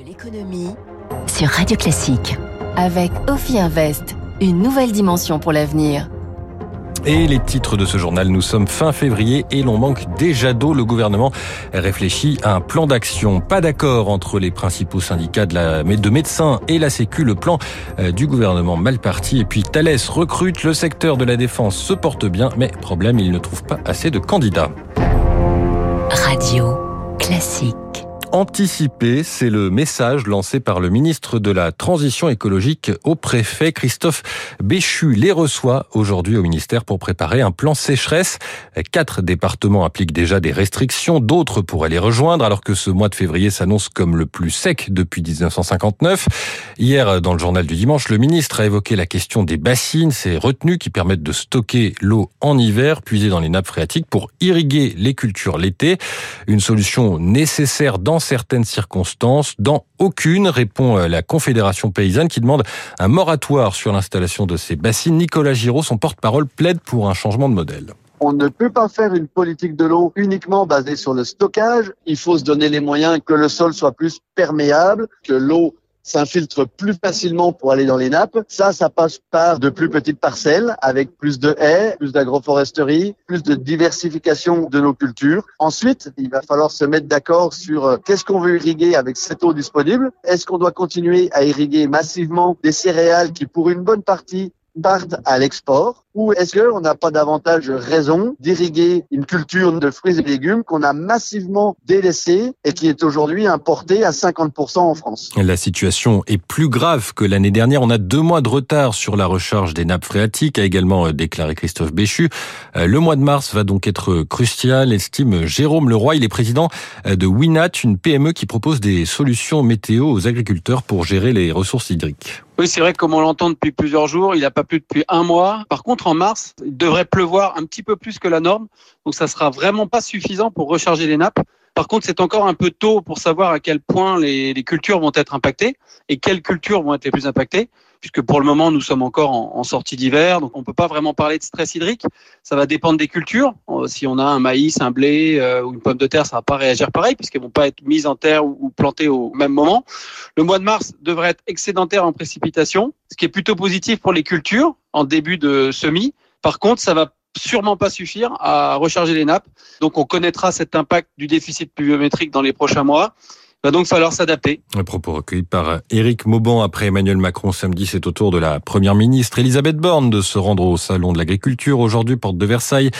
de l'économie sur Radio Classique. Avec Ophi Invest, une nouvelle dimension pour l'avenir. Et les titres de ce journal, nous sommes fin février et l'on manque déjà d'eau. Le gouvernement réfléchit à un plan d'action. Pas d'accord entre les principaux syndicats de, la, de médecins et la Sécu. Le plan euh, du gouvernement mal parti. Et puis Thalès recrute. Le secteur de la défense se porte bien, mais problème, il ne trouve pas assez de candidats. Radio classique. Anticiper, c'est le message lancé par le ministre de la Transition écologique au préfet Christophe Béchu. Les reçoit aujourd'hui au ministère pour préparer un plan sécheresse. Quatre départements appliquent déjà des restrictions, d'autres pourraient les rejoindre alors que ce mois de février s'annonce comme le plus sec depuis 1959. Hier, dans le journal du dimanche, le ministre a évoqué la question des bassines, ces retenues qui permettent de stocker l'eau en hiver, puisée dans les nappes phréatiques pour irriguer les cultures l'été. Une solution nécessaire dans certaines circonstances, dans aucune, répond euh, la Confédération paysanne qui demande un moratoire sur l'installation de ces bassines. Nicolas Giraud, son porte-parole, plaide pour un changement de modèle. On ne peut pas faire une politique de l'eau uniquement basée sur le stockage. Il faut se donner les moyens que le sol soit plus perméable, que l'eau s'infiltre plus facilement pour aller dans les nappes. Ça, ça passe par de plus petites parcelles avec plus de haies, plus d'agroforesterie, plus de diversification de nos cultures. Ensuite, il va falloir se mettre d'accord sur euh, qu'est-ce qu'on veut irriguer avec cette eau disponible. Est-ce qu'on doit continuer à irriguer massivement des céréales qui, pour une bonne partie, partent à l'export ou est-ce qu'on n'a pas davantage raison d'irriguer une culture de fruits et légumes qu'on a massivement délaissée et qui est aujourd'hui importée à 50% en France? La situation est plus grave que l'année dernière. On a deux mois de retard sur la recharge des nappes phréatiques, a également euh, déclaré Christophe Béchu. Euh, le mois de mars va donc être crucial, estime Jérôme Leroy. Il est président euh, de Winat, une PME qui propose des solutions météo aux agriculteurs pour gérer les ressources hydriques. Oui, c'est vrai que comme on l'entend depuis plusieurs jours, il n'a pas plu depuis un mois. Par contre, en mars, il devrait pleuvoir un petit peu plus que la norme. Donc ça sera vraiment pas suffisant pour recharger les nappes. Par contre, c'est encore un peu tôt pour savoir à quel point les, cultures vont être impactées et quelles cultures vont être les plus impactées, puisque pour le moment, nous sommes encore en, sortie d'hiver, donc on ne peut pas vraiment parler de stress hydrique. Ça va dépendre des cultures. Euh, si on a un maïs, un blé euh, ou une pomme de terre, ça va pas réagir pareil, puisqu'elles vont pas être mises en terre ou, ou plantées au même moment. Le mois de mars devrait être excédentaire en précipitation, ce qui est plutôt positif pour les cultures en début de semis. Par contre, ça va sûrement pas suffire à recharger les nappes. Donc on connaîtra cet impact du déficit pluviométrique dans les prochains mois va donc falloir s'adapter. Un propos recueilli par Éric Mauban après Emmanuel Macron samedi, c'est au tour de la première ministre Elisabeth Borne de se rendre au salon de l'agriculture aujourd'hui, porte de Versailles.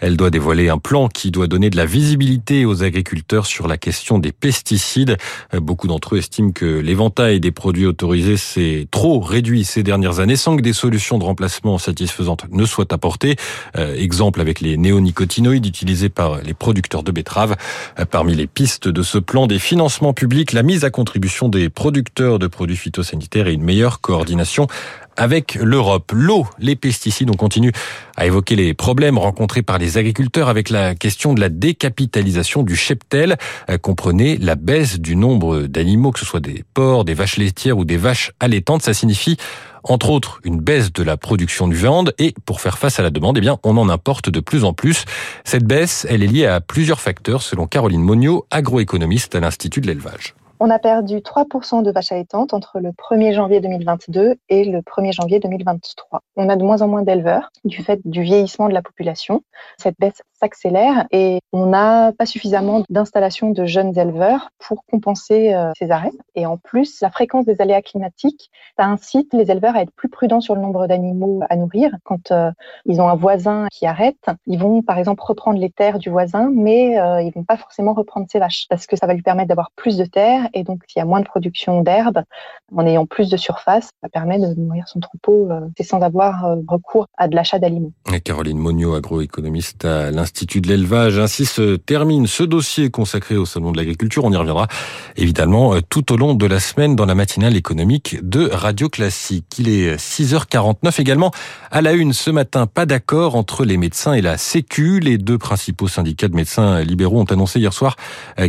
Elle doit dévoiler un plan qui doit donner de la visibilité aux agriculteurs sur la question des pesticides. Beaucoup d'entre eux estiment que l'éventail des produits autorisés s'est trop réduit ces dernières années sans que des solutions de remplacement satisfaisantes ne soient apportées. Euh, exemple avec les néonicotinoïdes utilisés par les producteurs de betteraves. Euh, parmi les pistes de ce plan des financements public, la mise à contribution des producteurs de produits phytosanitaires et une meilleure coordination avec l'Europe. L'eau, les pesticides, on continue à évoquer les problèmes rencontrés par les agriculteurs avec la question de la décapitalisation du cheptel. Euh, comprenez la baisse du nombre d'animaux, que ce soit des porcs, des vaches laitières ou des vaches allaitantes. Ça signifie entre autres une baisse de la production de viande et pour faire face à la demande, eh bien, on en importe de plus en plus. Cette baisse, elle est liée à plusieurs facteurs selon Caroline Monio, agroéconomiste à l'Institut de l'élevage. On a perdu 3% de vaches allaitantes entre le 1er janvier 2022 et le 1er janvier 2023. On a de moins en moins d'éleveurs du fait du vieillissement de la population. Cette baisse s'accélère et on n'a pas suffisamment d'installations de jeunes éleveurs pour compenser euh, ces arrêts. Et en plus, la fréquence des aléas climatiques, ça incite les éleveurs à être plus prudents sur le nombre d'animaux à nourrir. Quand euh, ils ont un voisin qui arrête, ils vont par exemple reprendre les terres du voisin, mais euh, ils vont pas forcément reprendre ses vaches parce que ça va lui permettre d'avoir plus de terres et donc s'il y a moins de production d'herbe, en ayant plus de surface, ça permet de nourrir son troupeau euh, sans avoir recours à de l'achat d'aliments. Caroline Monio, agroéconomiste à de l'élevage. Ainsi se termine ce dossier consacré au Salon de l'agriculture. On y reviendra évidemment euh, tout au long de la semaine dans la matinale économique de Radio Classique. Il est 6h49 également. À la une ce matin, pas d'accord entre les médecins et la Sécu. Les deux principaux syndicats de médecins libéraux ont annoncé hier soir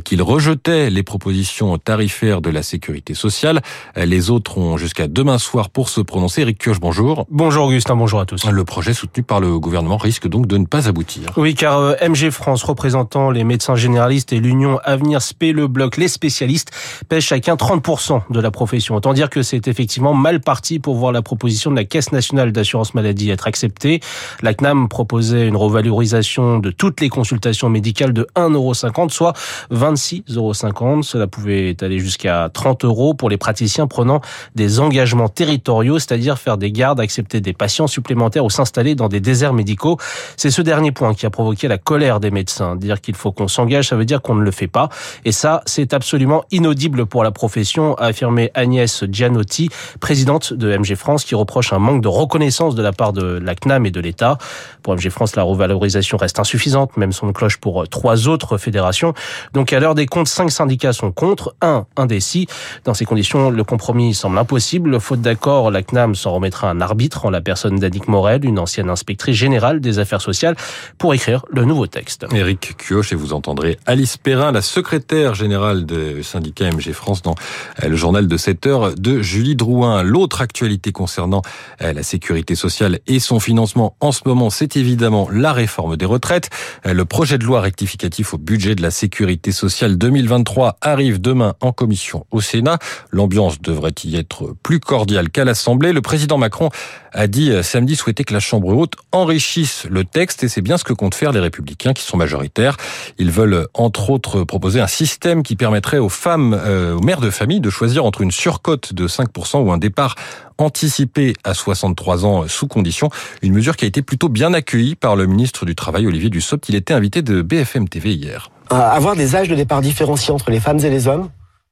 qu'ils rejetaient les propositions tarifaire de la sécurité sociale. Les autres ont jusqu'à demain soir pour se prononcer. Eric Kioch, bonjour. Bonjour Augustin, bonjour à tous. Le projet soutenu par le gouvernement risque donc de ne pas aboutir. Oui, car euh, MG France, représentant les médecins généralistes et l'Union Avenir Spé, le bloc Les Spécialistes, pèsent chacun 30% de la profession. Autant dire que c'est effectivement mal parti pour voir la proposition de la Caisse nationale d'assurance maladie être acceptée. La CNAM proposait une revalorisation de toutes les consultations médicales de 1,50€, soit 26,50€. Cela pouvait aller jusqu'à 30 euros pour les praticiens prenant des engagements territoriaux, c'est-à-dire faire des gardes, accepter des patients supplémentaires ou s'installer dans des déserts médicaux. C'est ce dernier point qui a provoqué la colère des médecins. Dire qu'il faut qu'on s'engage, ça veut dire qu'on ne le fait pas. Et ça, c'est absolument inaudible pour la profession, a affirmé Agnès Gianotti, présidente de MG France, qui reproche un manque de reconnaissance de la part de la CNAM et de l'État. Pour MG France, la revalorisation reste insuffisante, même son cloche pour trois autres fédérations. Donc à l'heure des comptes, cinq syndicats sont contre, un indécis. Dans ces conditions, le compromis semble impossible. Faute d'accord, la CNAM s'en remettra un arbitre en la personne d'Annick Morel, une ancienne inspectrice générale des affaires sociales, pour écrire le nouveau texte. Éric Kioche, et vous entendrez Alice Perrin, la secrétaire générale du syndicat MG France, dans euh, le journal de 7 heures de Julie Drouin. L'autre actualité concernant euh, la sécurité sociale et son financement en ce moment, c'est évidemment la réforme des retraites. Euh, le projet de loi rectificatif au budget de la sécurité sociale 2023 arrive demain en commission au Sénat. L'ambiance devrait y être plus cordiale qu'à l'Assemblée. Le président Macron a dit samedi souhaiter que la Chambre haute enrichisse le texte et c'est bien ce que comptent faire républicains qui sont majoritaires. Ils veulent entre autres proposer un système qui permettrait aux femmes, euh, aux mères de famille de choisir entre une surcote de 5% ou un départ anticipé à 63 ans sous condition. Une mesure qui a été plutôt bien accueillie par le ministre du Travail, Olivier Dussopt. Il était invité de BFM TV hier. Avoir des âges de départ différenciés entre les femmes et les hommes,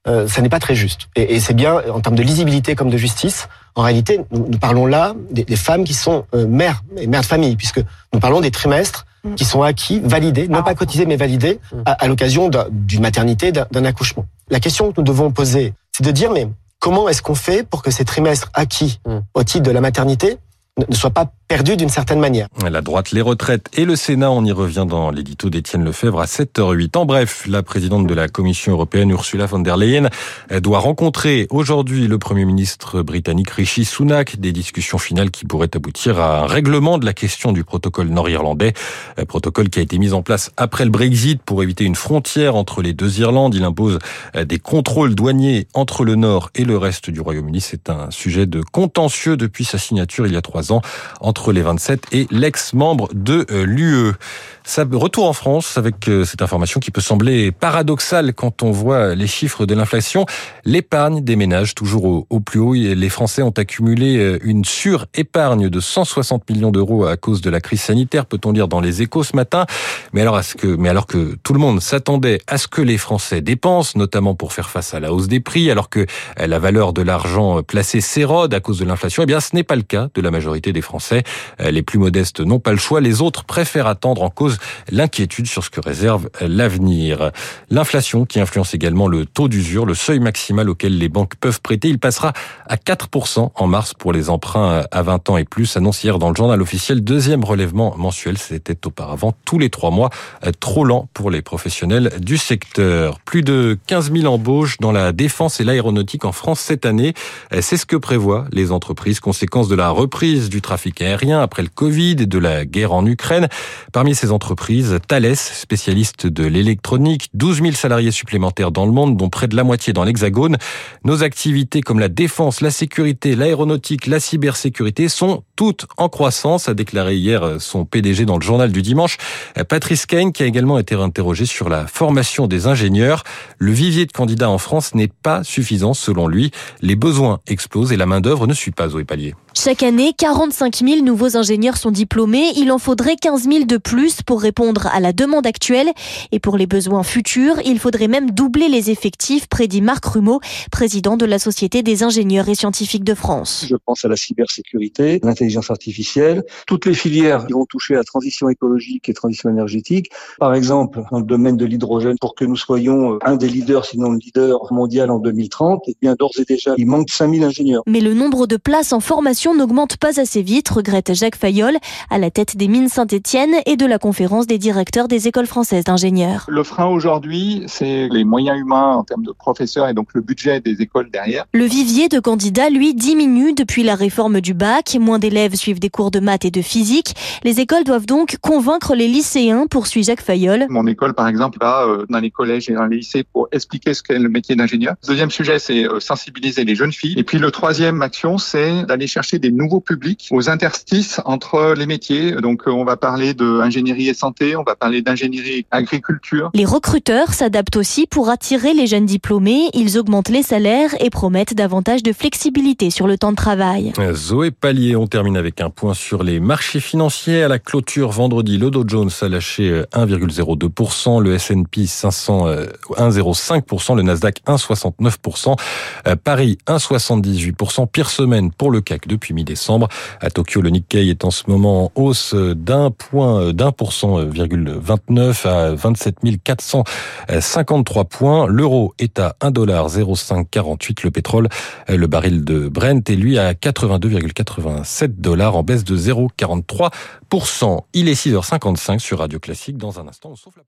euh, ça n'est pas très juste. Et, c'est bien en termes de lisibilité comme de justice. En réalité, nous, parlons là des, des, femmes qui sont euh, mères et mères de famille, puisque nous parlons des trimestres qui sont acquis, validés, non pas cotisés, mais validés à, à l'occasion d'une maternité, d'un accouchement. La question que nous devons poser, c'est de dire, mais comment est-ce qu'on fait pour que ces trimestres acquis au titre de la maternité ne soient pas perdu d'une certaine manière. La droite, les retraites et le Sénat, on y revient dans l'édito d'Étienne Lefebvre à 7h08. En bref, la présidente de la Commission européenne, Ursula von der Leyen, doit rencontrer aujourd'hui le Premier ministre britannique Rishi Sunak, des discussions finales qui pourraient aboutir à un règlement de la question du protocole nord-irlandais, protocole qui a été mis en place après le Brexit pour éviter une frontière entre les deux Irlandes. Il impose des contrôles douaniers entre le nord et le reste du Royaume-Uni. C'est un sujet de contentieux depuis sa signature il y a trois ans entre les 27 et l'ex-membre de l'UE. Ça retour en France avec euh, cette information qui peut sembler paradoxale quand on voit les chiffres de l'inflation. L'épargne des ménages toujours au, plus haut. Les Français ont accumulé euh, une surépargne de 160 millions d'euros à cause de la crise sanitaire, peut-on lire dans les échos ce matin. Mais alors, ce que, mais alors que tout le monde s'attendait à ce que les Français dépensent, notamment pour faire face à la hausse des prix, alors que euh, la valeur de l'argent placé s'érode à cause de l'inflation, eh bien, ce n'est pas le cas de la majorité des Français. Les plus modestes n'ont pas le choix. Les autres préfèrent attendre en cause l'inquiétude sur ce que réserve l'avenir. L'inflation qui influence également le taux d'usure, le seuil maximal auquel les banques peuvent prêter, il passera à 4% en mars pour les emprunts à 20 ans et plus, annonce hier dans le journal officiel. Deuxième relèvement mensuel, c'était auparavant tous les trois mois, trop lent pour les professionnels du secteur. Plus de 15 000 embauches dans la défense et l'aéronautique en France cette année. C'est ce que prévoient les entreprises, conséquence de la reprise du trafic aérien après le Covid et de la guerre en Ukraine. Parmi ces entreprises, Thales, spécialiste de l'électronique, 12 000 salariés supplémentaires dans le monde, dont près de la moitié dans l'Hexagone. Nos activités comme la défense, la sécurité, l'aéronautique, la cybersécurité sont toutes en croissance, a déclaré hier son PDG dans le journal du dimanche. Patrice Kane, qui a également été interrogé sur la formation des ingénieurs. Le vivier de candidats en France n'est pas suffisant selon lui. Les besoins explosent et la main-d'œuvre ne suit pas au palier. Chaque année, 45 000 nouveaux ingénieurs sont diplômés. Il en faudrait 15 000 de plus pour répondre à la demande actuelle. Et pour les besoins futurs, il faudrait même doubler les effectifs, prédit Marc Rumeau, président de la Société des ingénieurs et scientifiques de France. Je pense à la cybersécurité, l'intelligence artificielle, toutes les filières qui vont toucher à la transition écologique et transition énergétique. Par exemple, dans le domaine de l'hydrogène, pour que nous soyons un des leaders, sinon le leader mondial en 2030, eh bien d'ores et déjà, il manque 5 000 ingénieurs. Mais le nombre de places en formation n'augmente pas assez vite, regrette regrette Jacques Fayol à la tête des mines Saint-Étienne et de la conférence des directeurs des écoles françaises d'ingénieurs. Le frein aujourd'hui, c'est les moyens humains en termes de professeurs et donc le budget des écoles derrière. Le vivier de candidats, lui, diminue depuis la réforme du bac. Moins d'élèves suivent des cours de maths et de physique. Les écoles doivent donc convaincre les lycéens, poursuit Jacques Fayol. Mon école, par exemple, va euh, dans les collèges et dans les lycées pour expliquer ce qu'est le métier d'ingénieur. Deuxième sujet, c'est euh, sensibiliser les jeunes filles. Et puis le troisième action, c'est d'aller chercher des nouveaux publics aux interstices entre les métiers. Donc euh, on va parler d'ingénierie et santé, on va parler d'ingénierie agriculture. Les recruteurs s'adaptent aussi pour attirer les jeunes diplômés. Ils augmentent les salaires et promettent davantage de flexibilité sur le temps de travail. Zoé Pallier, on termine avec un point sur les marchés financiers. À la clôture vendredi, le Dow Jones a lâché 1,02%, le S&P 500 1,05%, le Nasdaq 1,69%, Paris 1,78%. Pire semaine pour le CAC depuis mi-décembre. À Tokyo, le Nikkei est en ce moment en hausse d'un point, d'un pour cent, 29 à 27 453 points. L'euro est à 1,0548. Le pétrole, le baril de Brent est lui à 82,87 dollars en baisse de 0,43%. Il est 6h55 sur Radio Classique. Dans un instant, on souffle la